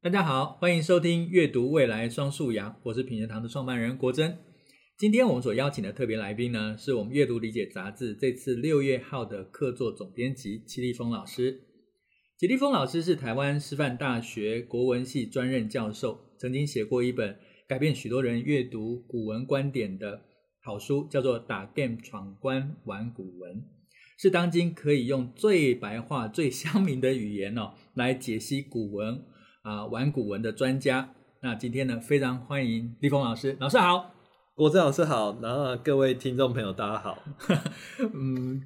大家好，欢迎收听阅读未来双素养，我是品学堂的创办人国珍。今天我们所邀请的特别来宾呢，是我们阅读理解杂志这次六月号的客座总编辑齐立峰老师。齐立峰老师是台湾师范大学国文系专任教授，曾经写过一本改变许多人阅读古文观点的好书，叫做《打 game 闯关玩古文》，是当今可以用最白话、最乡民的语言哦来解析古文。啊，玩古文的专家。那今天呢，非常欢迎立峰老师。老师好，国珍老师好，然后各位听众朋友大家好。嗯，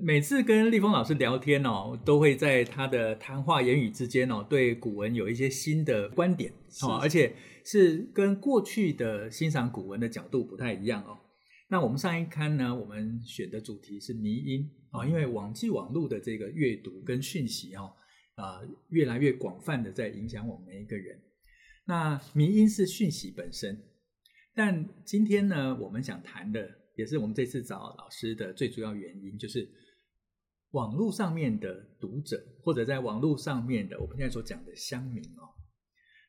每次跟立峰老师聊天哦，都会在他的谈话言语之间哦，对古文有一些新的观点哦，而且是跟过去的欣赏古文的角度不太一样哦。那我们上一刊呢，我们选的主题是迷音啊，因为网际网络的这个阅读跟讯息哦。啊、越来越广泛的在影响我们每一个人。那迷因是讯息本身，但今天呢，我们想谈的也是我们这次找老师的最主要原因，就是网络上面的读者，或者在网络上面的我们现在所讲的乡民哦。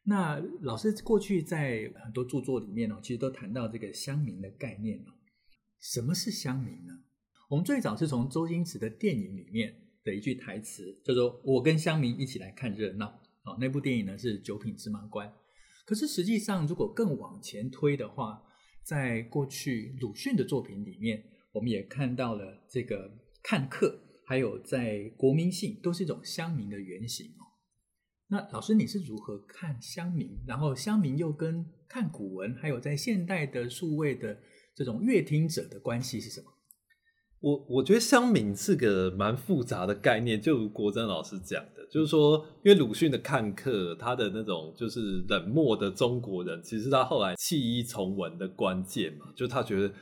那老师过去在很多著作里面哦，其实都谈到这个乡民的概念哦。什么是乡民呢？我们最早是从周星驰的电影里面。的一句台词叫做“我跟乡民一起来看热闹”啊，那部电影呢是《九品芝麻官》。可是实际上，如果更往前推的话，在过去鲁迅的作品里面，我们也看到了这个看客，还有在国民性都是一种乡民的原型哦。那老师，你是如何看乡民？然后乡民又跟看古文，还有在现代的数位的这种阅听者的关系是什么？我我觉得乡民是个蛮复杂的概念，就如国珍老师讲的，就是说，因为鲁迅的看客，他的那种就是冷漠的中国人，其实他后来弃医从文的关键嘛，就他觉得，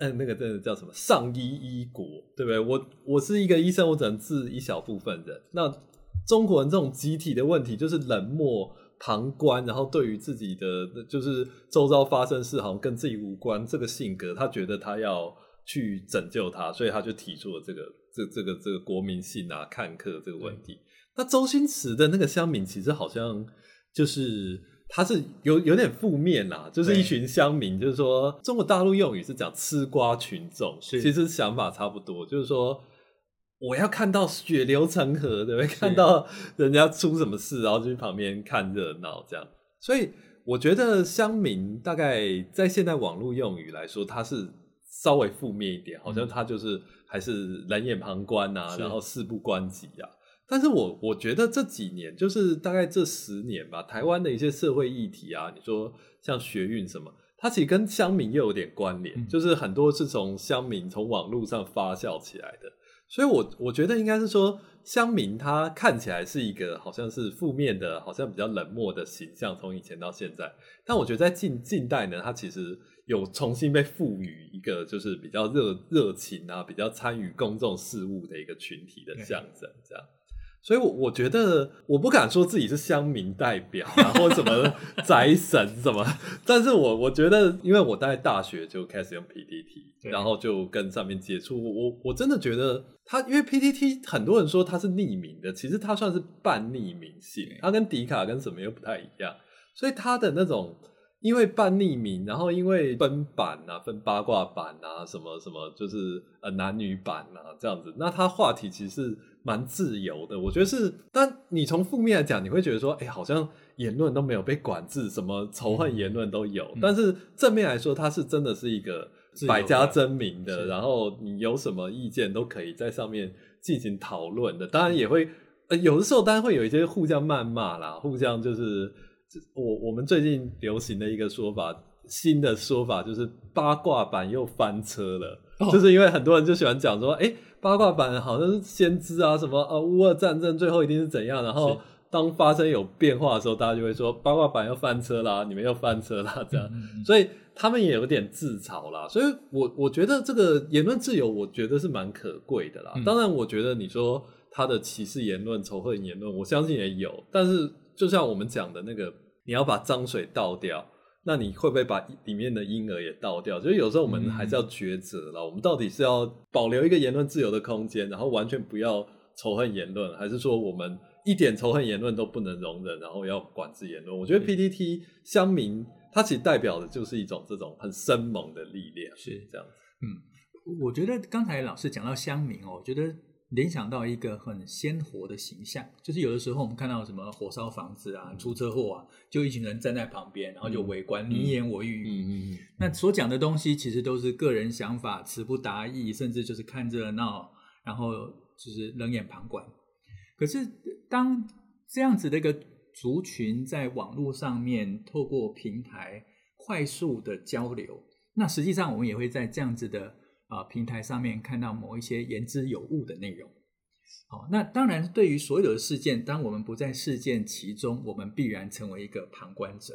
嗯，那个真的叫什么上医医国，对不对？我我是一个医生，我只能治一小部分人。那中国人这种集体的问题，就是冷漠旁观，然后对于自己的就是周遭发生事，好像跟自己无关，这个性格，他觉得他要。去拯救他，所以他就提出了这个这这个这个国民性啊，看客这个问题。那周星驰的那个乡民，其实好像就是他是有有点负面啦，就是一群乡民，就是说中国大陆用语是讲吃瓜群众，其实想法差不多，就是说我要看到血流成河，对不对？看到人家出什么事，然后就去旁边看热闹这样。所以我觉得乡民大概在现代网络用语来说，他是。稍微负面一点，好像他就是还是冷眼旁观啊，然后事不关己啊。但是我我觉得这几年，就是大概这十年吧，台湾的一些社会议题啊，你说像学运什么，它其实跟乡民又有点关联，嗯，就是很多是从乡民从网络上发酵起来的。所以我，我我觉得应该是说，乡民他看起来是一个好像是负面的，好像比较冷漠的形象，从以前到现在。但我觉得在近近代呢，他其实。有重新被赋予一个就是比较热热情啊，比较参与公众事务的一个群体的象征，这样。所以，我我觉得我不敢说自己是乡民代表啊，或什么 宅神什么，但是我我觉得，因为我在大学就开始用 PTT，然后就跟上面接触，我我真的觉得他，因为 PTT 很多人说他是匿名的，其实他算是半匿名性，他跟迪卡跟什么又不太一样，所以他的那种。因为半匿名，然后因为分版啊，分八卦版啊，什么什么，就是呃男女版啊这样子，那他话题其实是蛮自由的，我觉得是。但你从负面来讲，你会觉得说，哎，好像言论都没有被管制，什么仇恨言论都有。嗯、但是正面来说，它是真的是一个百家争鸣的，然后你有什么意见都可以在上面进行讨论的。当然也会，呃，有的时候当然会有一些互相谩骂啦，互相就是。我我们最近流行的一个说法，新的说法就是八卦版又翻车了，哦，就是因为很多人就喜欢讲说，哎，八卦版好像是先知啊，什么呃乌俄战争最后一定是怎样，然后当发生有变化的时候，大家就会说八卦版又翻车啦，你们又翻车啦，这样，嗯，所以他们也有点自嘲啦。所以我我觉得这个言论自由，我觉得是蛮可贵的啦。嗯，当然，我觉得你说他的歧视言论、仇恨言论，我相信也有，但是。就像我们讲的那个，你要把脏水倒掉，那你会不会把里面的婴儿也倒掉？就是有时候我们还是要抉择了，我们到底是要保留一个言论自由的空间，然后完全不要仇恨言论，还是说我们一点仇恨言论都不能容忍，然后要管制言论。我觉得 PTT 乡民，它其实代表的就是一种这种很生猛的力量，是这样子。嗯，我觉得刚才老师讲到乡民哦，我觉得联想到一个很鲜活的形象，就是有的时候我们看到什么火烧房子啊、出车祸啊，就一群人站在旁边，然后就围观，嗯、你一言我一语。嗯嗯嗯。那所讲的东西其实都是个人想法，词不达意，甚至就是看热闹，然后就是冷眼旁观。可是，当这样子的一个族群在网络上面透过平台快速的交流，那实际上我们也会在这样子的啊、平台上面看到某一些言之有物的内容。好，那当然，对于所有的事件，当我们不在事件其中，我们必然成为一个旁观者。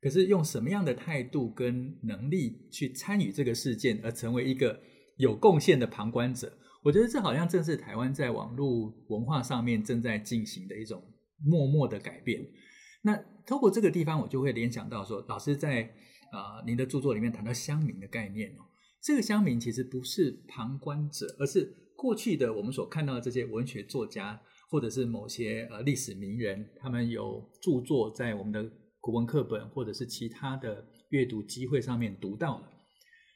可是，用什么样的态度跟能力去参与这个事件，而成为一个有贡献的旁观者？我觉得这好像正是台湾在网络文化上面正在进行的一种默默的改变。那透过这个地方，我就会联想到说，老师在啊、您的著作里面谈到乡民的概念哦，这个乡民其实不是旁观者，而是过去的我们所看到的这些文学作家，或者是某些呃历史名人，他们有著作在我们的古文课本或者是其他的阅读机会上面读到了。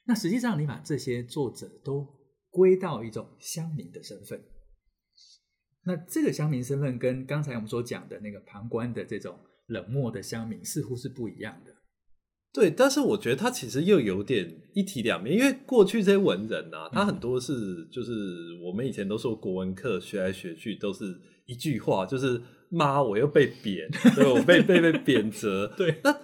那实际上，你把这些作者都归到一种乡民的身份，那这个乡民身份跟刚才我们所讲的那个旁观的这种冷漠的乡民似乎是不一样的。对，但是我觉得他其实又有点一体两面，因为过去这些文人啊，他很多是就是我们以前都说国文课学来学去都是一句话，就是妈，我又被贬，对，我被被被贬谪，对，那。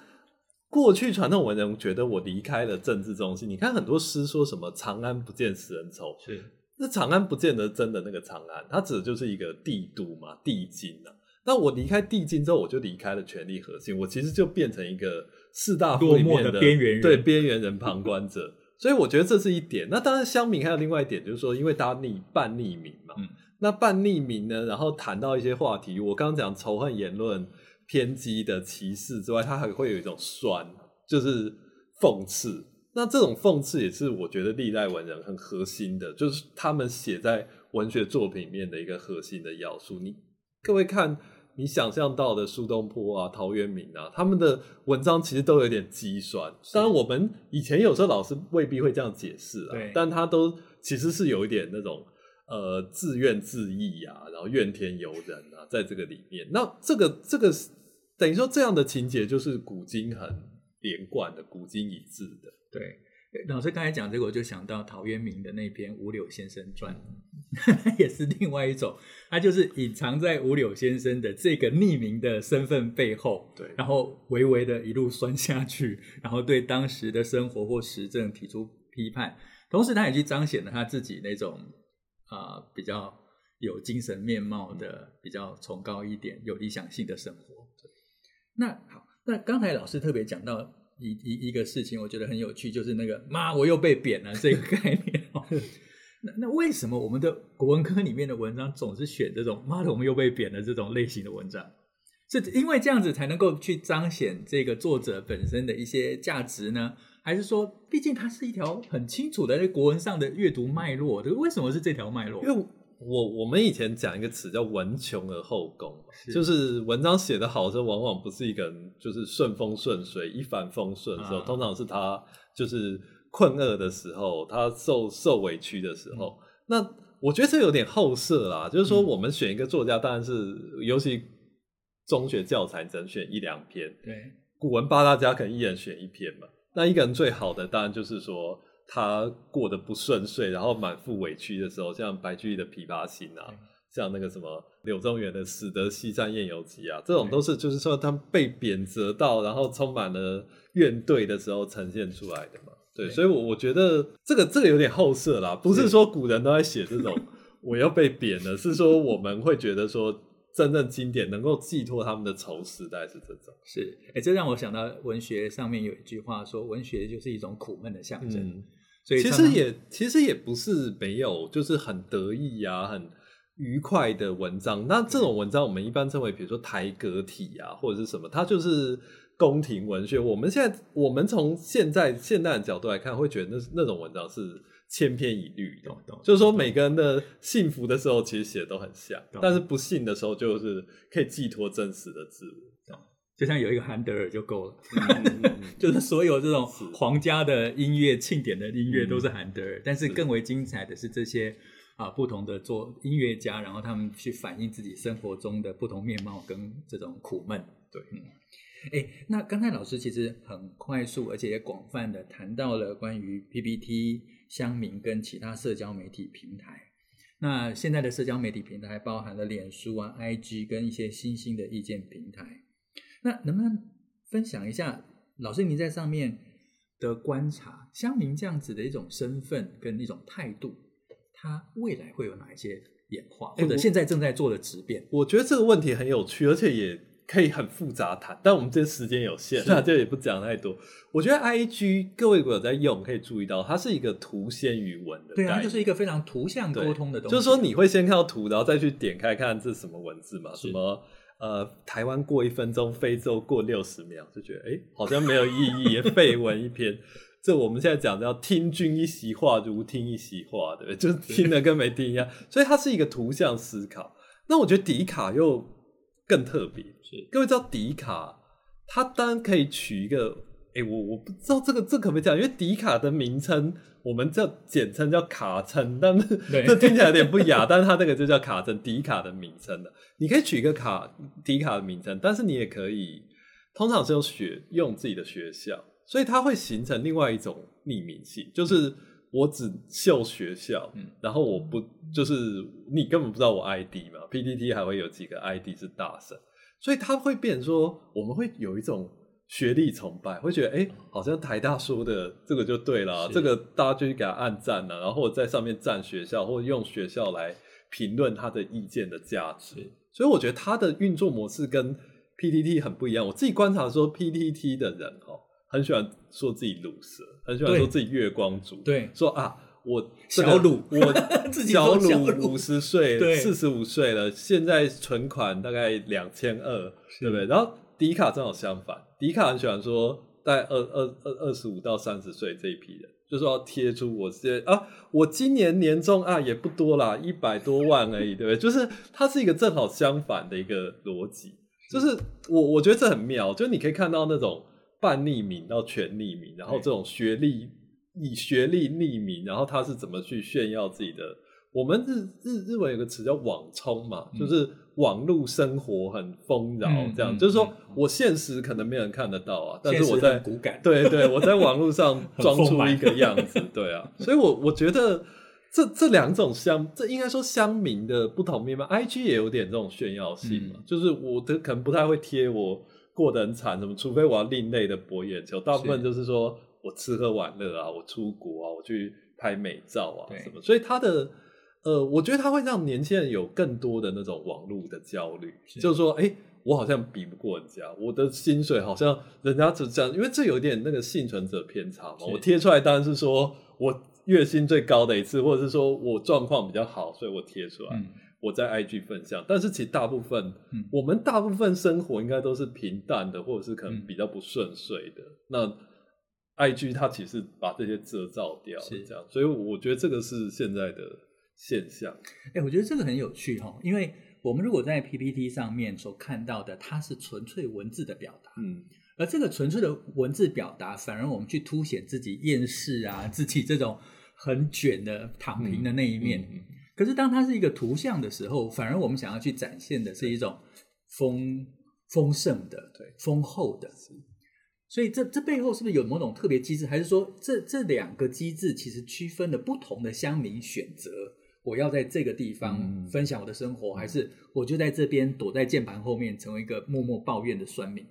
过去传统文人觉得我离开了政治中心，你看很多诗说什么“长安不见使人愁”，是那长安不见得真的那个长安，它指的就是一个帝都嘛，帝京啊。那我离开帝京之后，我就离开了权力核心，我其实就变成一个四大夫里面的边缘人，对边缘人、旁观者。所以我觉得这是一点。那当然，乡民还有另外一点，就是说，因为大家匿半匿名嘛，嗯、那半匿名呢，然后谈到一些话题，我刚刚讲仇恨言论。偏激的歧视之外，它还会有一种酸，就是讽刺。那这种讽刺也是我觉得历代文人很核心的，就是他们写在文学作品里面的一个核心的要素。你各位看，你想象到的苏东坡啊、陶渊明啊，他们的文章其实都有点机酸。当然，我们以前有时候老师未必会这样解释啊，对但他都其实是有一点那种呃自怨自艾啊，然后怨天尤人啊，在这个里面。那这个这个等于说，这样的情节就是古今很连贯的，古今一致的。对，老师刚才讲这个，我就想到陶渊明的那篇《五柳先生传》，也是另外一种，他就是隐藏在五柳先生的这个匿名的身份背后，对，然后微微的一路酸下去，然后对当时的生活或时政提出批判，同时他也去彰显了他自己那种啊、呃、比较有精神面貌的、比较崇高一点、有理想性的生活。那好，那刚才老师特别讲到一一一个事情，我觉得很有趣，就是那个“妈，我又被贬了”这个概念。那那为什么我们的国文科里面的文章总是选这种“妈的，我们又被贬了”这种类型的文章？是因为这样子才能够去彰显这个作者本身的一些价值呢？还是说，毕竟它是一条很清楚的在国文上的阅读脉络？这个为什么是这条脉络？因为我我们以前讲一个词叫“文穷而后工”，是就是文章写得好的时候，往往不是一个人就是顺风顺水、一帆风顺的时候，啊、通常是他就是困厄的时候，他受受委屈的时候。嗯、那我觉得这有点后设啦，就是说我们选一个作家，当然是、嗯、尤其中学教材只能选一两篇，对，古文八大家可能一人选一篇嘛。那一个人最好的，当然就是说。他过得不顺遂，然后满腹委屈的时候，像白居易的《琵琶行》啊，对像那个什么柳宗元的《死得西山宴游记》啊，这种都是就是说他们被贬谪到，然后充满了怨怼的时候呈现出来的嘛。对，对所以我我觉得这个这个有点后设啦，不是说古人都在写这种我要被贬了，是说我们会觉得说。真正经典能够寄托他们的愁思，大概是这种。是，哎、欸，这让我想到文学上面有一句话说，文学就是一种苦闷的象征。嗯、所以其实也其实也不是没有，就是很得意啊，很愉快的文章。那这种文章我们一般称为，比如说台阁体啊，或者是什么，它就是宫廷文学。我们现在我们从现在现代的角度来看，会觉得那那种文章是千篇一律的，就是说每个人的幸福的时候其实写的都很像，但是不幸的时候就是可以寄托真实的自我。就像有一个韩德尔就够了，就是所有这种皇家的音乐、庆典的音乐都是韩德尔，嗯、但是更为精彩的是这些啊不同的做音乐家，然后他们去反映自己生活中的不同面貌跟这种苦闷。对，嗯，哎，那刚才老师其实很快速而且也广泛的谈到了关于 PPT、乡民跟其他社交媒体平台。那现在的社交媒体平台包含了脸书啊、IG 跟一些新兴的意见平台。那能不能分享一下老师您在上面的观察，乡民这样子的一种身份跟一种态度，它未来会有哪一些演化，或者现在正在做的质变？我觉得这个问题很有趣，而且也可以很复杂谈，但我们这时间有限，那就也不讲太多。我觉得 IG 各位如果有在用，可以注意到它是一个图先于文的，对啊，它就是一个非常图像沟通的东西。就是说你会先看到图，然后再去点开看这是什么文字嘛？什么？呃，台湾过一分钟，非洲过六十秒，就觉得哎、欸，好像没有意义，废文一篇。这我们现在讲的叫听君一席话，如听一席话，对不对？就是听了跟没听一样。所以它是一个图像思考。那我觉得迪卡又更特别。是，各位知道迪卡，它当然可以取一个。哎、欸，我我不知道这个这可不可以讲，因为迪卡的名称我们叫简称叫卡称，但是这听起来有点不雅，但是它那个就叫卡称，迪卡的名称的。你可以取一个卡迪卡的名称，但是你也可以，通常是用学用自己的学校，所以它会形成另外一种匿名性，就是我只秀学校，嗯，然后我不就是你根本不知道我 ID 嘛，PPT 还会有几个 ID 是大神，所以它会变成说我们会有一种。学历崇拜，会觉得哎、欸，好像台大说的这个就对了，这个大家就去给他按赞了，然后在上面赞学校，或者用学校来评论他的意见的价值。所以我觉得他的运作模式跟 PTT 很不一样。我自己观察说，PTT 的人哈，很喜欢说自己鲁蛇，很喜欢说自己月光族，对，说啊，我、这个、小鲁，我 小鲁五十岁，四十五岁了，现在存款大概两千二，对不对？然后迪卡正好相反。迪卡很喜欢说，在二二二二十五到三十岁这一批人，就是说要贴出我这啊，我今年年终啊也不多啦，一百多万而已，对不对？就是它是一个正好相反的一个逻辑，就是我我觉得这很妙，就是你可以看到那种半匿名到全匿名，然后这种学历以学历匿名，然后他是怎么去炫耀自己的。我们日日日文有个词叫网冲嘛，嗯、就是网络生活很丰饶，这样、嗯、就是说我现实可能没人看得到啊，但是我在骨感，对对，我在网络上 装出一个样子，对啊，所以我我觉得这这两种乡，这应该说乡民的不同面貌，IG 也有点这种炫耀性嘛，嗯、就是我的可能不太会贴我过得很惨什么，除非我要另类的博眼球，大部分就是说我吃喝玩乐啊，我出国啊，我去拍美照啊什么，所以他的。呃，我觉得它会让年轻人有更多的那种网络的焦虑，是就是说，哎、欸，我好像比不过人家，我的薪水好像人家只这样，因为这有点那个幸存者偏差嘛。我贴出来当然是说我月薪最高的一次，或者是说我状况比较好，所以我贴出来，嗯、我在 IG 分享。但是其实大部分，嗯、我们大部分生活应该都是平淡的，或者是可能比较不顺遂的。嗯、那 IG 它其实把这些遮罩掉，是这样，所以我觉得这个是现在的。现象，哎、欸，我觉得这个很有趣哈，因为我们如果在 PPT 上面所看到的，它是纯粹文字的表达，嗯，而这个纯粹的文字表达，反而我们去凸显自己厌世啊，自己这种很卷的躺平的那一面。嗯嗯嗯、可是当它是一个图像的时候，反而我们想要去展现的是一种丰丰盛的、对丰厚的。所以这这背后是不是有某种特别机制，还是说这这两个机制其实区分了不同的乡民选择？我要在这个地方分享我的生活，嗯、还是我就在这边躲在键盘后面，成为一个默默抱怨的酸民？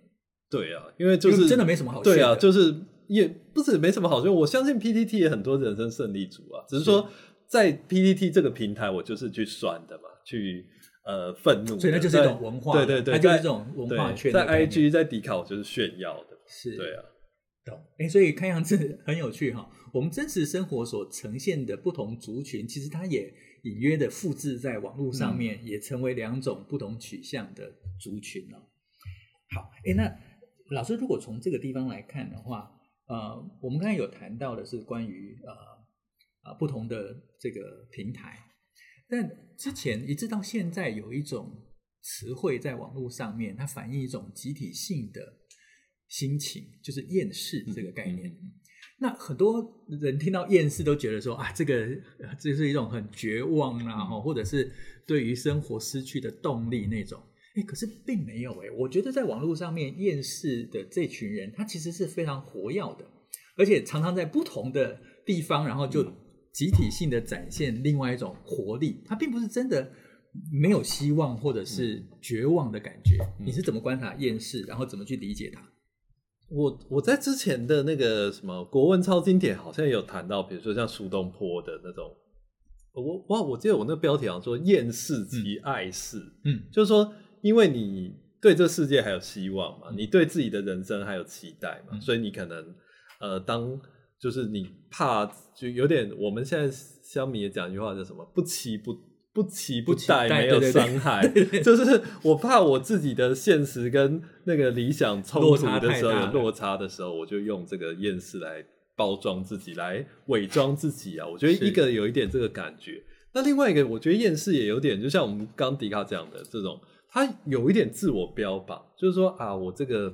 对啊，因为就是真的没什么好炫的。对啊，就是也不是没什么好说。我相信 PTT 也很多人生胜利组啊，只是说在 PTT 这个平台，我就是去酸的嘛，去呃愤怒。所以那就是一种文化，对对对，它就是这种文化圈。在 IG 在迪卡，我就是炫耀的，是，对啊，懂。哎、欸，所以看样子很有趣哈。我们真实生活所呈现的不同族群，其实它也隐约的复制在网络上面，嗯、也成为两种不同取向的族群了。好，哎，那老师如果从这个地方来看的话，呃，我们刚才有谈到的是关于呃啊、呃、不同的这个平台，但之前一直到现在有一种词汇在网络上面，它反映一种集体性的心情，就是厌世这个概念。那很多人听到厌世都觉得说啊，这个这是一种很绝望啊，或者是对于生活失去的动力那种。哎，可是并没有哎，我觉得在网络上面厌世的这群人，他其实是非常活跃的，而且常常在不同的地方，然后就集体性的展现另外一种活力。他并不是真的没有希望或者是绝望的感觉。你是怎么观察厌世，然后怎么去理解它？我我在之前的那个什么国文超经典好像有谈到，比如说像苏东坡的那种，我哇，我记得我那个标题好像说厌世即爱世，嗯，嗯，就是说因为你对这世界还有希望嘛，嗯、你对自己的人生还有期待嘛，嗯、所以你可能呃，当就是你怕就有点，我们现在乡民也讲一句话叫什么，不期不。不期不待，没有伤害，对对对，就是我怕我自己的现实跟那个理想冲突的时候，有落差的时候，我就用这个厌世来包装自己，来伪装自己啊。我觉得一个有一点这个感觉，那另外一个，我觉得厌世也有点，就像我们刚迪卡讲的这种，他有一点自我标榜，就是说啊，我这个。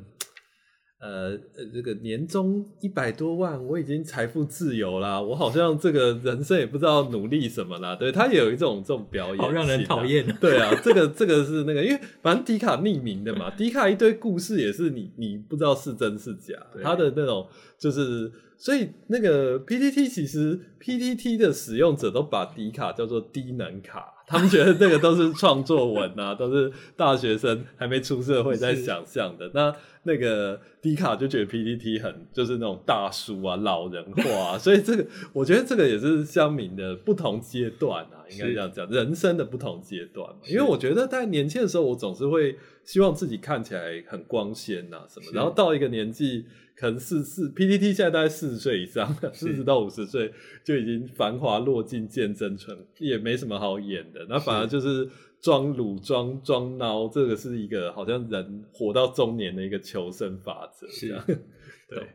呃，这个年终一百多万，我已经财富自由啦。我好像这个人生也不知道努力什么啦。对，他也有一种这种表演，好让人讨厌。对啊，这个这个是那个，因为反正迪卡匿名的嘛，迪卡一堆故事也是你你不知道是真是假，他的那种就是，所以那个 PTT 其实 PTT 的使用者都把迪卡叫做低能卡。他们觉得这个都是创作文啊，都是大学生还没出社会在想象的。那那个迪卡就觉得 PPT 很就是那种大叔啊、老人化啊，所以这个我觉得这个也是乡民的不同阶段啊，应该这样讲，人生的不同阶段。因为我觉得在年轻的时候，我总是会希望自己看起来很光鲜啊什么，然后到一个年纪。可能四四 PTT 现在大概四十岁以上，四十到五十岁就已经繁华落尽见真纯，也没什么好演的。那反而就是装鲁装装孬，这个是一个好像人活到中年的一个求生法则。是 啊，对，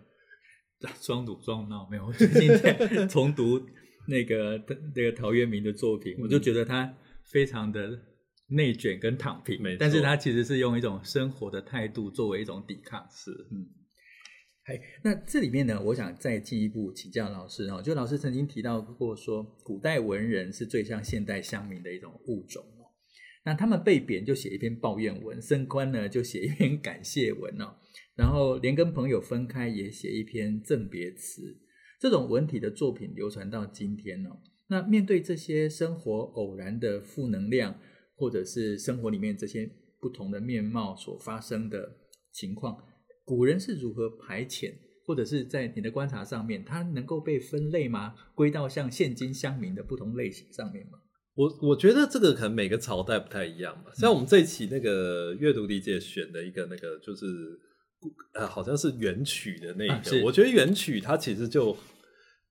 装鲁装孬没有。我最近在 重读那个那个陶渊明的作品，我就觉得他非常的内卷跟躺平，但是他其实是用一种生活的态度作为一种抵抗。是，嗯。那这里面呢，我想再进一步请教老师哦。就老师曾经提到过说，古代文人是最像现代乡民的一种物种哦。那他们被贬就写一篇抱怨文，升官呢就写一篇感谢文哦。然后连跟朋友分开也写一篇赠别词。这种文体的作品流传到今天哦。那面对这些生活偶然的负能量，或者是生活里面这些不同的面貌所发生的情况。古人是如何排遣，或者是在你的观察上面，它能够被分类吗？归到像现今乡民的不同类型上面吗？我我觉得这个可能每个朝代不太一样吧。像我们这一期那个阅读理解选的一个那个，就是呃，好像是元曲的那一个。啊、我觉得元曲它其实就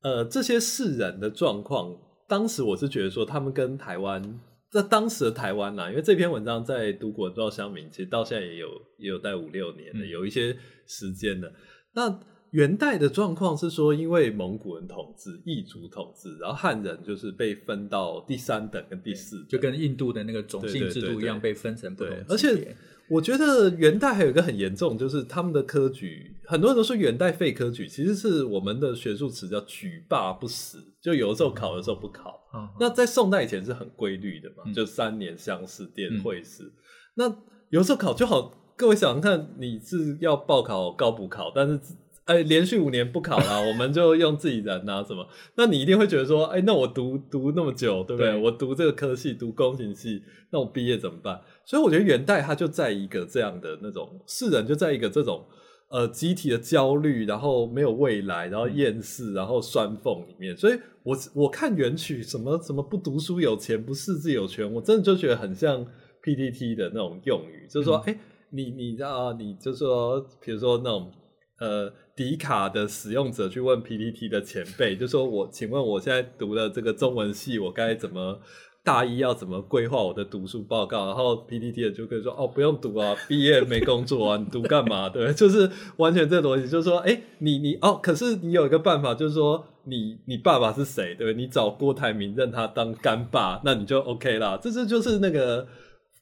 呃这些士人的状况，当时我是觉得说他们跟台湾。在当时的台湾呐，因为这篇文章在读过，不知道乡民，其实到现在也有也有待五六年了，嗯、有一些时间了。那元代的状况是说，因为蒙古人统治、异族统治，然后汉人就是被分到第三等跟第四等，就跟印度的那个种姓制度一样，被分成不同。而且我觉得元代还有一个很严重，就是他们的科举，很多人都说元代废科举，其实是我们的学术词叫举罢不实，就有的时候考，有时候不考。嗯、那在宋代以前是很规律的嘛，嗯、就三年乡试、殿会试。嗯、那有时候考就好，各位想想看，你是要报考高补考，但是哎，连续五年不考啦，我们就用自己人啊什么？那你一定会觉得说，哎，那我读读那么久，对不对？对我读这个科系，读工程系，那我毕业怎么办？所以我觉得元代它就在一个这样的那种世人，就在一个这种。呃，集体的焦虑，然后没有未来，然后厌世，然后酸缝里面，所以我我看原曲什么什么不读书有钱，不识字有权，我真的就觉得很像 PTT 的那种用语，就是说，哎、嗯，你你知道，你就说，比如说那种呃，迪卡的使用者去问 PTT 的前辈，就说我，请问我现在读了这个中文系，我该怎么大一要怎么规划我的读书报告，然后 PPT 的就可以说哦，不用读啊，毕业没工作啊，你读干嘛？对，就是完全这逻辑，就是说，哎，你你哦，可是你有一个办法，就是说你你爸爸是谁？对，你找郭台铭认他当干爸，那你就 OK 啦。这是就是那个，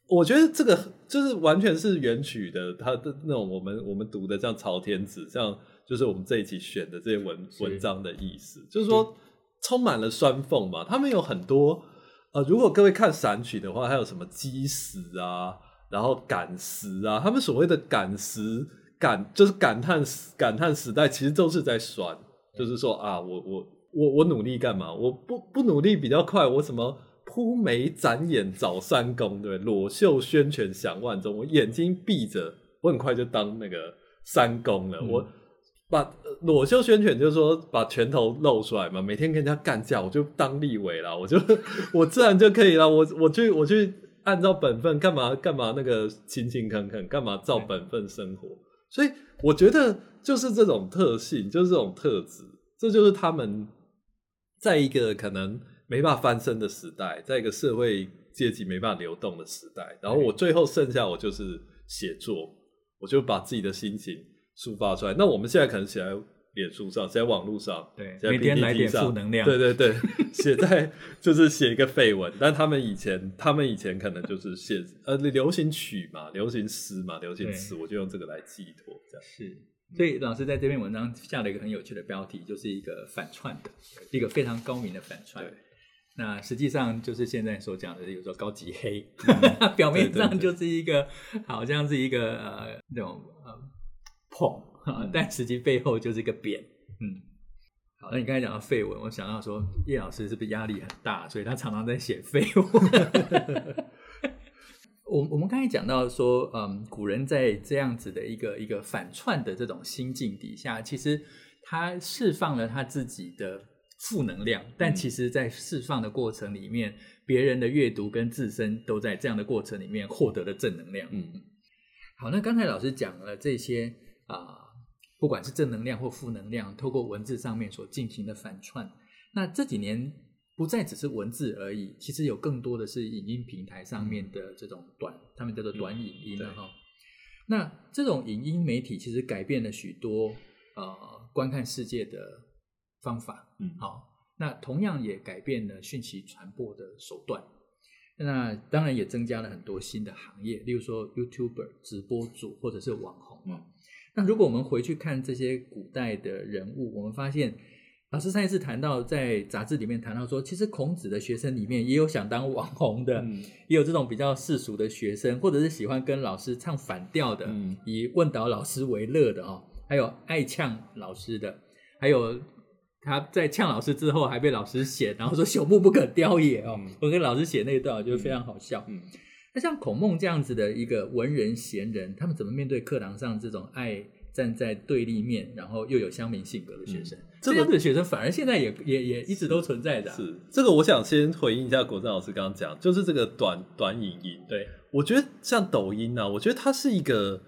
我觉得这个就是完全是原曲的，他的那种我们我们读的像朝天子，像就是我们这一期选的这些文文章的意思，就是说充满了酸缝嘛，他们有很多。呃，如果各位看散曲的话，还有什么积石啊，然后感时啊，他们所谓的感时感，就是感叹感叹时代，其实都是在酸，就是说啊，我我我我努力干嘛？我不不努力比较快，我什么铺眉展眼早三公，对，裸袖宣权享万钟，我眼睛闭着，我很快就当那个三公了，嗯、我。把裸袖宣传就是说把拳头露出来嘛，每天跟人家干架，我就当立委了，我就 我自然就可以了，我我去我去按照本分干嘛干嘛那个勤勤恳恳干嘛照本分生活，所以我觉得就是这种特性，就是这种特质，这就是他们在一个可能没办法翻身的时代，在一个社会阶级没办法流动的时代，然后我最后剩下我就是写作，我就把自己的心情。抒发出来，那我们现在可能写在脸书上，写在网络上，对，每天来点负能量，对对对，写在就是写一个废文。但他们以前，他们以前可能就是写呃流行曲嘛，流行诗嘛，流行词，我就用这个来寄托，这样是。所以老师在这篇文章下了一个很有趣的标题，就是一个反串的，一个非常高明的反串。对，那实际上就是现在所讲的，有时候高级黑，嗯、表面上就是一个好像是一个呃那种呃。碰，但实际背后就是一个扁。嗯，好，那你刚才讲到废文，我想到说叶老师是不是压力很大，所以他常常在写废文。我我们刚才讲到说，嗯，古人在这样子的一个一个反串的这种心境底下，其实他释放了他自己的负能量，但其实在释放的过程里面，别人的阅读跟自身都在这样的过程里面获得了正能量。嗯，好，那刚才老师讲了这些。啊、呃，不管是正能量或负能量，透过文字上面所进行的反串，那这几年不再只是文字而已，其实有更多的是影音平台上面的这种短，嗯、他们叫做短影音了哈。嗯、那这种影音媒体其实改变了许多呃观看世界的方法，嗯，好，那同样也改变了讯息传播的手段，那当然也增加了很多新的行业，例如说 YouTuber 直播主或者是网红，嗯。那如果我们回去看这些古代的人物，我们发现老师上一次谈到，在杂志里面谈到说，其实孔子的学生里面也有想当网红的，嗯、也有这种比较世俗的学生，或者是喜欢跟老师唱反调的，嗯、以问倒老师为乐的哦，还有爱呛老师的，还有他在呛老师之后还被老师写，然后说 朽木不可雕也哦，嗯、我跟老师写那一段，我觉得非常好笑。嗯嗯那像孔孟这样子的一个文人贤人，他们怎么面对课堂上这种爱站在对立面，然后又有乡民性格的学生？嗯、这样子的学生反而现在也也也一直都存在的、啊。是这个，我想先回应一下国珍老师刚刚讲，就是这个短短影音。对，我觉得像抖音啊，我觉得它是一个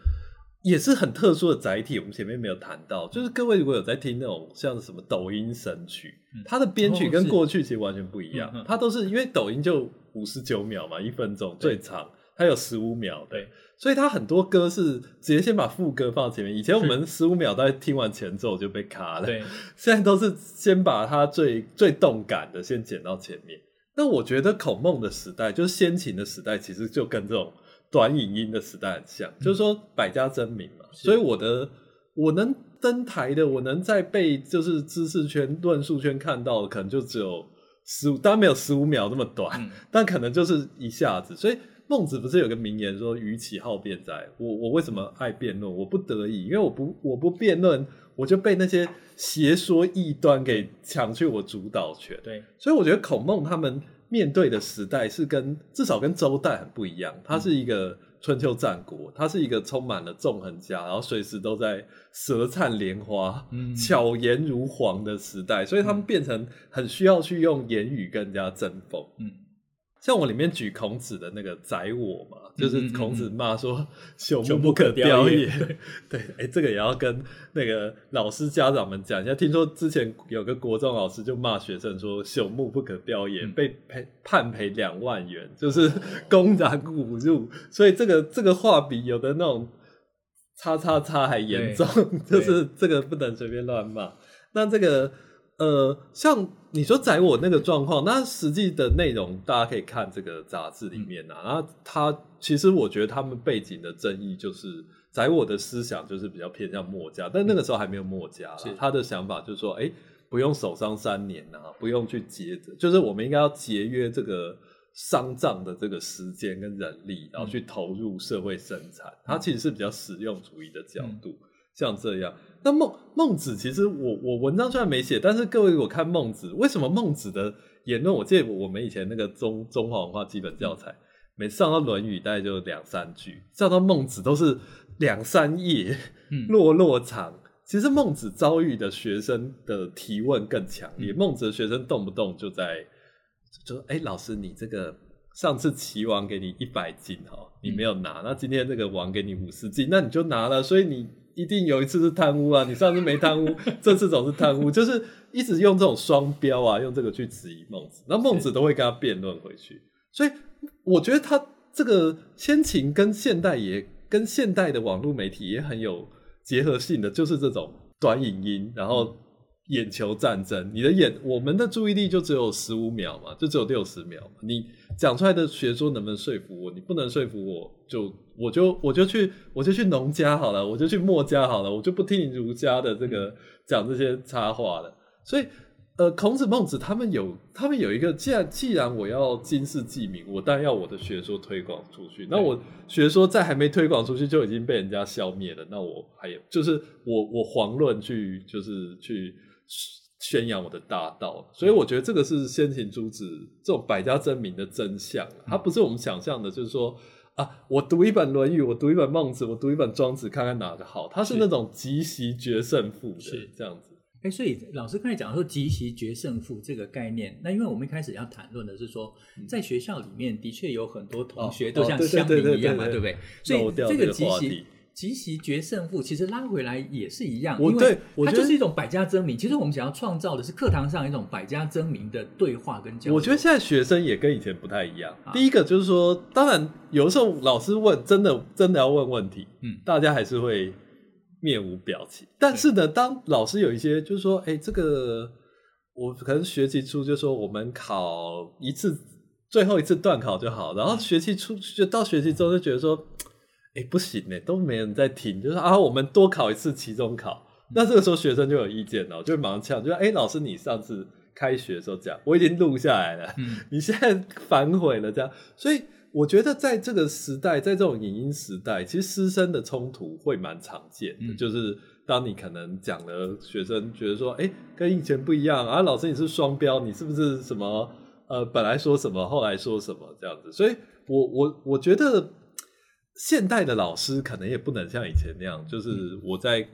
也是很特殊的载体。我们前面没有谈到，就是各位如果有在听那种像什么抖音神曲，嗯、它的编曲跟过去其实完全不一样，哦、它都是因为抖音就。五十九秒嘛，一分钟最长，它有十五秒，对，所以它很多歌是直接先把副歌放前面。以前我们十五秒大概听完前奏就被卡了，对，现在都是先把它最最动感的先剪到前面。那我觉得孔孟的时代，就是先秦的时代，其实就跟这种短影音的时代很像，嗯、就是说百家争鸣嘛。所以我的我能登台的，我能在被就是知识圈、论述圈看到的，可能就只有。十五当然没有十五秒那么短，嗯、但可能就是一下子。所以孟子不是有个名言说：“予其好辩哉？”我我为什么爱辩论？我不得已，因为我不我不辩论，我就被那些邪说异端给抢去我主导权。对，所以我觉得孔孟他们面对的时代是跟至少跟周代很不一样，它是一个。嗯春秋战国，它是一个充满了纵横家，然后随时都在舌灿莲花、嗯、巧言如簧的时代，所以他们变成很需要去用言语跟人家争锋。嗯，像我里面举孔子的那个宰我嘛，就是孔子骂说“朽木不可雕也”，对，哎、欸，这个也要跟那个老师家长们讲一下。听说之前有个国中老师就骂学生说“朽木不可雕也”，嗯、被赔判赔两万元，就是 公然侮辱。所以这个这个话比有的那种叉叉叉还严重，就是这个不能随便乱骂。那这个。呃，像你说宰我那个状况，那实际的内容大家可以看这个杂志里面啊。然后他其实我觉得他们背景的争议就是宰我的思想就是比较偏向墨家，但那个时候还没有墨家，嗯、他的想法就是说，哎、欸，不用守丧三年啊，不用去节着，就是我们应该要节约这个丧葬的这个时间跟人力，然后去投入社会生产。他其实是比较实用主义的角度。嗯像这样，那孟孟子其实我我文章虽然没写，但是各位我看孟子，为什么孟子的言论？我记得我们以前那个中中华文化基本教材，每上到《论语》大概就两三句，上到孟子都是两三页，落落长。其实孟子遭遇的学生的提问更强烈，孟子的学生动不动就在就说：“哎、欸，老师，你这个上次齐王给你一百斤哈，你没有拿，那今天这个王给你五十斤，那你就拿了，所以你。”一定有一次是贪污啊！你上次没贪污，这次总是贪污，就是一直用这种双标啊，用这个去质疑孟子，那孟子都会跟他辩论回去。所以我觉得他这个先秦跟现代也跟现代的网络媒体也很有结合性的，就是这种短影音，然后眼球战争。你的眼，我们的注意力就只有十五秒嘛，就只有六十秒嘛，你。讲出来的学说能不能说服我？你不能说服我，就我就我就去我就去农家好了，我就去墨家好了，我就不听儒家的这个讲这些插话了。所以，呃，孔子、孟子他们有他们有一个，既然既然我要经世济民，我当然要我的学说推广出去。那我学说在还没推广出去就已经被人家消灭了，那我还有就是我我遑论去就是去。宣扬我的大道，所以我觉得这个是先秦诸子这种百家争鸣的真相，它不是我们想象的，就是说啊，我读一本《论语》，我读一本《孟子》，我读一本《庄子》，看看哪个好，它是那种集席决胜负的，是这样子。哎，所以老师刚才讲说即席决胜负这个概念，那因为我们一开始要谈论的是说，在学校里面的确有很多同学都像乡民一样嘛，对不对？所以这个即席。即席决胜负，其实拉回来也是一样，因为它就是一种百家争鸣。其实我们想要创造的是课堂上一种百家争鸣的对话跟交流。我觉得现在学生也跟以前不太一样。第一个就是说，当然有的时候老师问，真的真的要问问题，嗯，大家还是会面无表情。但是呢，当老师有一些就是说，哎，这个我可能学期初就说我们考一次，最后一次段考就好，然后学期初就到学期中就觉得说。哎、欸，不行呢，都没人在听，就是啊，我们多考一次期中考。那这个时候学生就有意见了，就会马上呛，就说：“哎、欸，老师，你上次开学的时候讲，我已经录下来了，嗯、你现在反悔了，这样。”所以我觉得在这个时代，在这种影音时代，其实师生的冲突会蛮常见的。嗯、就是当你可能讲了，学生觉得说：“哎、欸，跟以前不一样啊，老师你是双标，你是不是什么？呃，本来说什么，后来说什么这样子。”所以我我我觉得。现代的老师可能也不能像以前那样，就是我在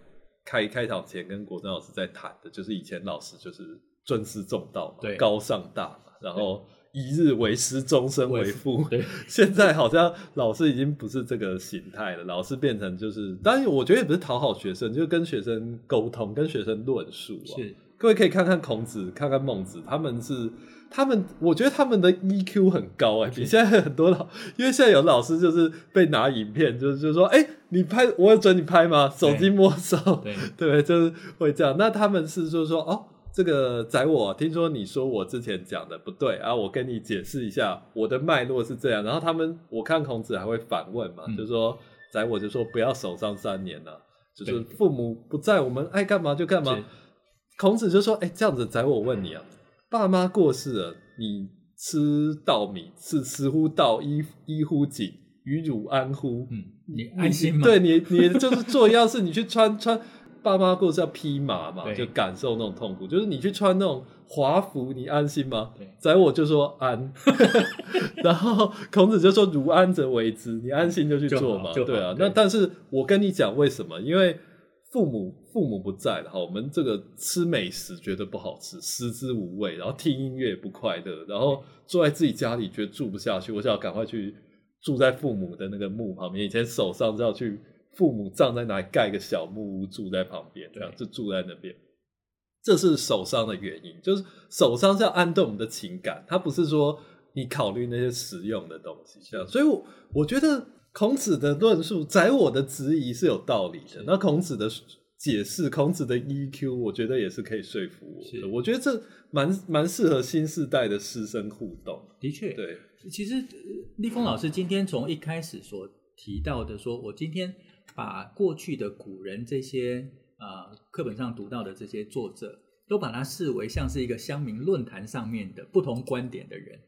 开开场前跟国珍老师在谈的，就是以前老师就是尊师重道嘛，对，高尚大嘛，然后一日为师，终身为父。对，现在好像老师已经不是这个形态了，老师变成就是，当然我觉得也不是讨好学生，就是跟学生沟通，跟学生论述啊。是，各位可以看看孔子，看看孟子，他们是。他们，我觉得他们的 EQ 很高哎、欸，比现在很多老，因为现在有老师就是被拿影片，就是就是说，哎、欸，你拍，我有准你拍吗？手机没收，对对，对，就是会这样。那他们是就是说，哦，这个宰我，听说你说我之前讲的不对啊，我跟你解释一下，我的脉络是这样。然后他们，我看孔子还会反问嘛，嗯、就是说宰我就说不要守丧三年了，就是父母不在，我们爱干嘛就干嘛。孔子就说，哎、欸，这样子宰我问你啊。爸妈过世了，你吃稻米是食乎道，衣衣乎锦，与汝安乎？嗯，你安心吗？对你，你就是做，一样事你去穿穿，爸妈过是要披麻嘛，就感受那种痛苦。就是你去穿那种华服，你安心吗？宰我就说安，然后孔子就说如安则为之，你安心就去做嘛。对啊，那但是我跟你讲为什么？因为父母父母不在了哈，我们这个吃美食觉得不好吃，食之无味，然后听音乐不快乐，然后坐在自己家里觉得住不下去，我想要赶快去住在父母的那个墓旁边。以前手上是要去父母葬在哪里盖个小木屋住在旁边，这样就住在那边。这是手伤的原因，就是手伤是要安顿我们的情感，它不是说你考虑那些实用的东西。这样，所以我我觉得。孔子的论述，在我的质疑是有道理的。那孔子的解释，孔子的 EQ，我觉得也是可以说服我的。我觉得这蛮蛮适合新时代的师生互动。的确，对。其实立峰老师今天从一开始所提到的说，说我今天把过去的古人这些啊课本上读到的这些作者，都把它视为像是一个乡民论坛上面的不同观点的人。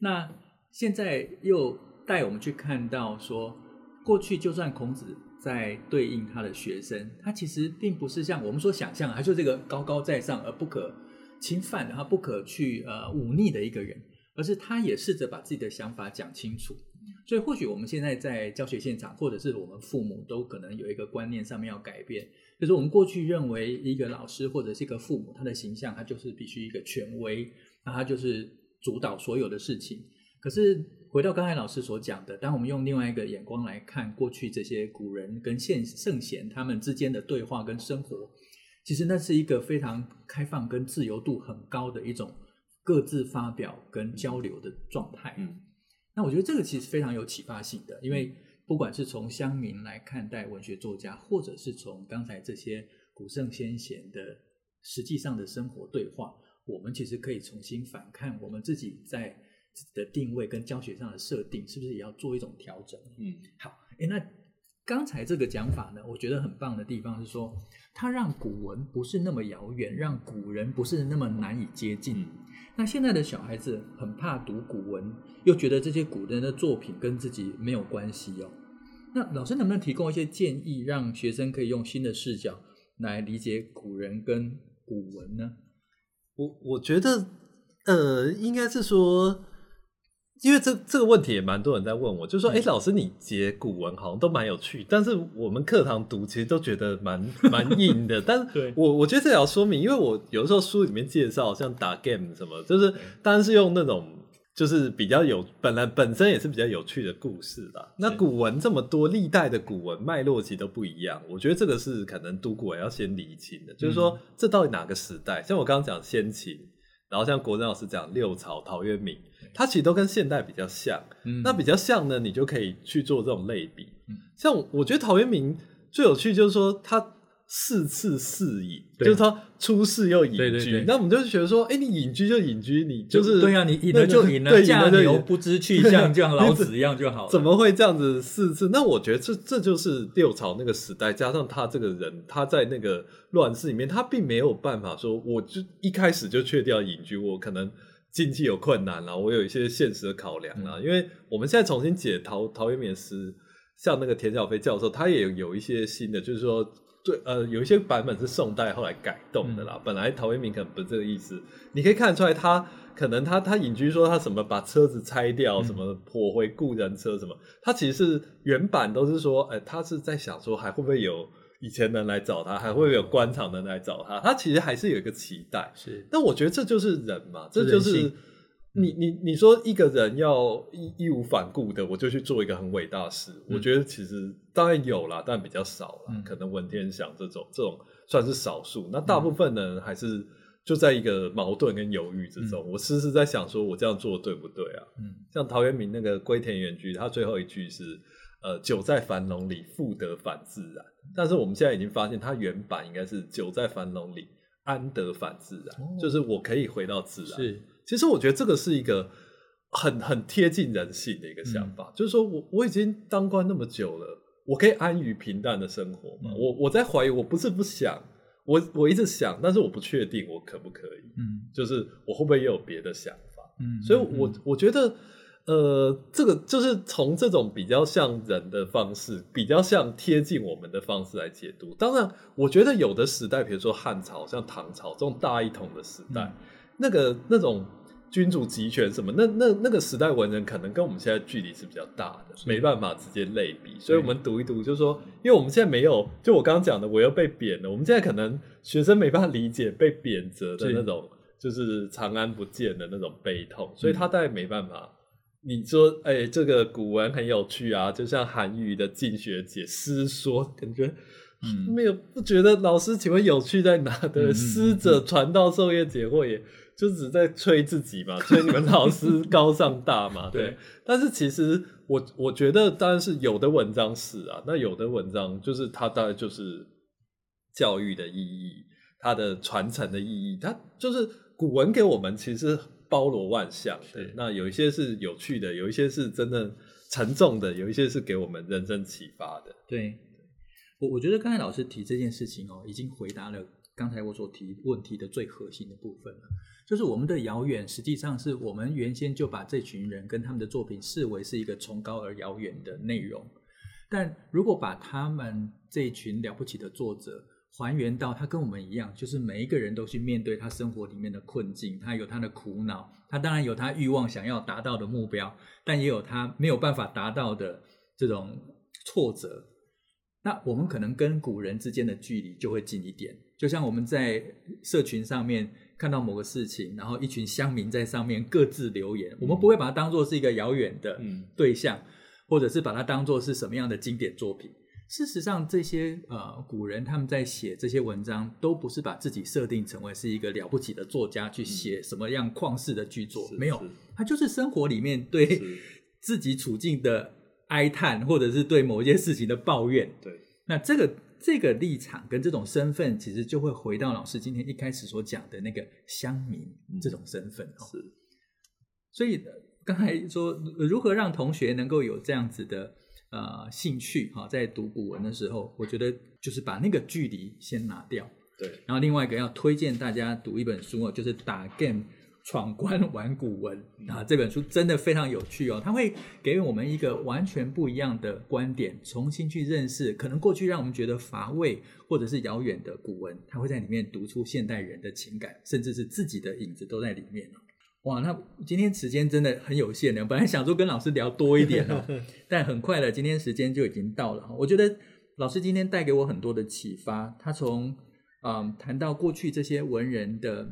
那现在又。带我们去看到说，过去就算孔子在对应他的学生，他其实并不是像我们所想象的，他就这个高高在上而不可侵犯的，他不可去呃忤逆的一个人，而是他也试着把自己的想法讲清楚。所以或许我们现在在教学现场，或者是我们父母，都可能有一个观念上面要改变，就是我们过去认为一个老师或者是一个父母，他的形象他就是必须一个权威，那他就是主导所有的事情，可是。回到刚才老师所讲的，当我们用另外一个眼光来看过去这些古人跟现圣贤他们之间的对话跟生活，其实那是一个非常开放跟自由度很高的一种各自发表跟交流的状态。嗯，那我觉得这个其实非常有启发性的，因为不管是从乡民来看待文学作家，或者是从刚才这些古圣先贤的实际上的生活对话，我们其实可以重新反看我们自己在。自己的定位跟教学上的设定，是不是也要做一种调整？嗯，好，诶，那刚才这个讲法呢，我觉得很棒的地方是说，它让古文不是那么遥远，让古人不是那么难以接近。嗯，那现在的小孩子很怕读古文，又觉得这些古人的作品跟自己没有关系哦。那老师能不能提供一些建议，让学生可以用新的视角来理解古人跟古文呢？我我觉得，呃，应该是说。因为这这个问题也蛮多人在问我，就是说，哎、欸，老师你解古文好像都蛮有趣，但是我们课堂读其实都觉得蛮 蛮硬的。但是我我觉得这也要说明，因为我有时候书里面介绍像打 game 什么，就是当然是用那种就是比较有本来本身也是比较有趣的故事啦。那古文这么多，历代的古文脉络其实都不一样。我觉得这个是可能读古文要先理清的，就是说这到底哪个时代？像我刚刚讲先秦，然后像国珍老师讲六朝陶渊明。它其实都跟现代比较像，嗯，那比较像呢，你就可以去做这种类比。嗯，像我觉得陶渊明最有趣就是说他四次四隐，就是他出世又隐居。那我们就觉得说，哎，你隐居就隐居，你就是对啊，你隐了就隐了，驾牛不知 去向，就像老子一样就好了。怎么会这样子四次？那我觉得这这就是六朝那个时代，加上他这个人，他在那个乱世里面，他并没有办法说，我就一开始就确定要隐居，我可能。经济有困难啦，我有一些现实的考量啦，嗯、因为我们现在重新解陶陶渊明诗，像那个田小飞教授，他也有一些新的，就是说，对，呃，有一些版本是宋代后来改动的啦。嗯、本来陶渊明可能不是这个意思，你可以看得出来，他可能他他隐居说他什么把车子拆掉，什么破回故人车什么，他其实是原版都是说，哎、欸，他是在想说还会不会有。以前人来找他，还会有官场人来找他，他其实还是有一个期待。是，但我觉得这就是人嘛，这就是你你你说一个人要义义无反顾的，我就去做一个很伟大的事。嗯、我觉得其实当然有啦，但比较少啦。嗯、可能文天祥这种这种算是少数，那大部分人，还是就在一个矛盾跟犹豫之中。嗯、我时时在想，说我这样做对不对啊？嗯，像陶渊明那个《归田园居》，他最后一句是。呃，久在樊笼里，复得返自然。但是我们现在已经发现，它原版应该是久在樊笼里，安得返自然？哦、就是我可以回到自然。是，其实我觉得这个是一个很很贴近人性的一个想法。嗯、就是说我我已经当官那么久了，我可以安于平淡的生活吗？嗯、我我在怀疑，我不是不想，我我一直想，但是我不确定我可不可以。嗯，就是我会不会也有别的想法？嗯，所以我，我觉得。呃，这个就是从这种比较像人的方式，比较像贴近我们的方式来解读。当然，我觉得有的时代，比如说汉朝、像唐朝这种大一统的时代，嗯、那个那种君主集权什么，那那那个时代文人可能跟我们现在距离是比较大的，没办法直接类比。所以我们读一读，就是说，因为我们现在没有，就我刚刚讲的，我又被贬了。我们现在可能学生没办法理解被贬谪的那种，就是长安不见的那种悲痛，所以他大概没办法。你说，哎、欸，这个古文很有趣啊，就像韩愈的《进学解》师说，感觉没有不觉得老师请问有趣在哪？对，师者传道授业解惑也，就只在吹自己嘛，吹你们老师高尚大嘛，对。但是其实我我觉得，当然是有的文章是啊，那有的文章就是它大概就是教育的意义，它的传承的意义，它就是古文给我们其实。包罗万象，对，那有一些是有趣的，有一些是真的沉重的，有一些是给我们人生启发的。对，我我觉得刚才老师提这件事情哦，已经回答了刚才我所提问题的最核心的部分了，就是我们的遥远，实际上是我们原先就把这群人跟他们的作品视为是一个崇高而遥远的内容，但如果把他们这一群了不起的作者，还原到他跟我们一样，就是每一个人都去面对他生活里面的困境，他有他的苦恼，他当然有他欲望想要达到的目标，但也有他没有办法达到的这种挫折。那我们可能跟古人之间的距离就会近一点，就像我们在社群上面看到某个事情，然后一群乡民在上面各自留言，我们不会把它当做是一个遥远的对象，或者是把它当做是什么样的经典作品。事实上，这些呃古人他们在写这些文章，都不是把自己设定成为是一个了不起的作家去写什么样旷世的巨作，没有，他就是生活里面对 自己处境的哀叹，或者是对某一件事情的抱怨。对，那这个这个立场跟这种身份，其实就会回到老师今天一开始所讲的那个乡民这种身份。是，所以刚才说如何让同学能够有这样子的。呃，兴趣哈，在读古文的时候，我觉得就是把那个距离先拿掉。对，然后另外一个要推荐大家读一本书哦，就是打 game 闯关玩古文啊，这本书真的非常有趣哦，它会给我们一个完全不一样的观点，重新去认识可能过去让我们觉得乏味或者是遥远的古文，它会在里面读出现代人的情感，甚至是自己的影子都在里面。哇，那今天时间真的很有限呢。本来想说跟老师聊多一点哦，但很快的，今天时间就已经到了。我觉得老师今天带给我很多的启发。他从嗯谈到过去这些文人的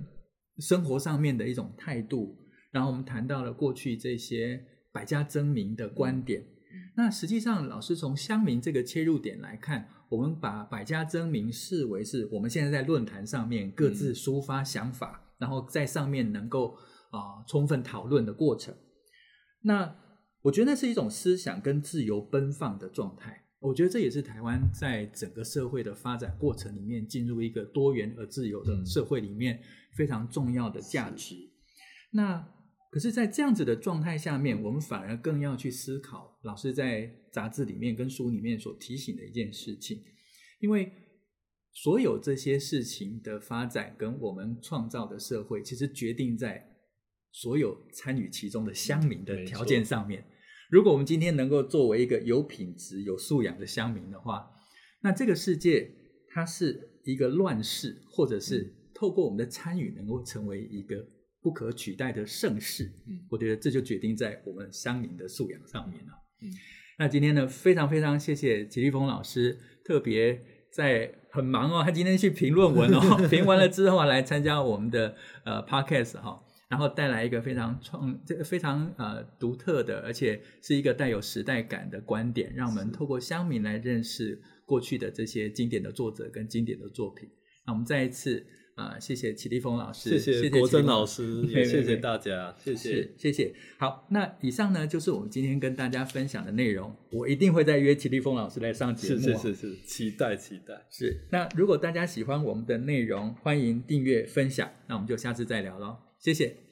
生活上面的一种态度，然后我们谈到了过去这些百家争鸣的观点。那实际上，老师从乡民这个切入点来看，我们把百家争鸣视为是我们现在在论坛上面各自抒发想法，然后在上面能够。啊，充分讨论的过程，那我觉得那是一种思想跟自由奔放的状态。我觉得这也是台湾在整个社会的发展过程里面，进入一个多元而自由的社会里面非常重要的价值。嗯、那可是，在这样子的状态下面，我们反而更要去思考老师在杂志里面跟书里面所提醒的一件事情，因为所有这些事情的发展跟我们创造的社会，其实决定在。所有参与其中的乡民的条件上面，如果我们今天能够作为一个有品质、有素养的乡民的话，那这个世界它是一个乱世，或者是透过我们的参与，能够成为一个不可取代的盛世。嗯，我觉得这就决定在我们乡民的素养上面了。嗯，那今天呢，非常非常谢谢齐立峰老师，特别在很忙哦，他今天去评论文哦，评完了之后来参加我们的呃 podcast 哈。然后带来一个非常创、这个非常呃独特的，而且是一个带有时代感的观点，让我们透过乡民来认识过去的这些经典的作者跟经典的作品。那我们再一次啊、呃，谢谢齐立峰老师，谢谢国珍老师，也谢谢大家，谢谢谢谢。好，那以上呢就是我们今天跟大家分享的内容。我一定会再约齐立峰老师来上节目，是是是是，期待期待。是，那如果大家喜欢我们的内容，欢迎订阅分享。那我们就下次再聊喽。谢谢。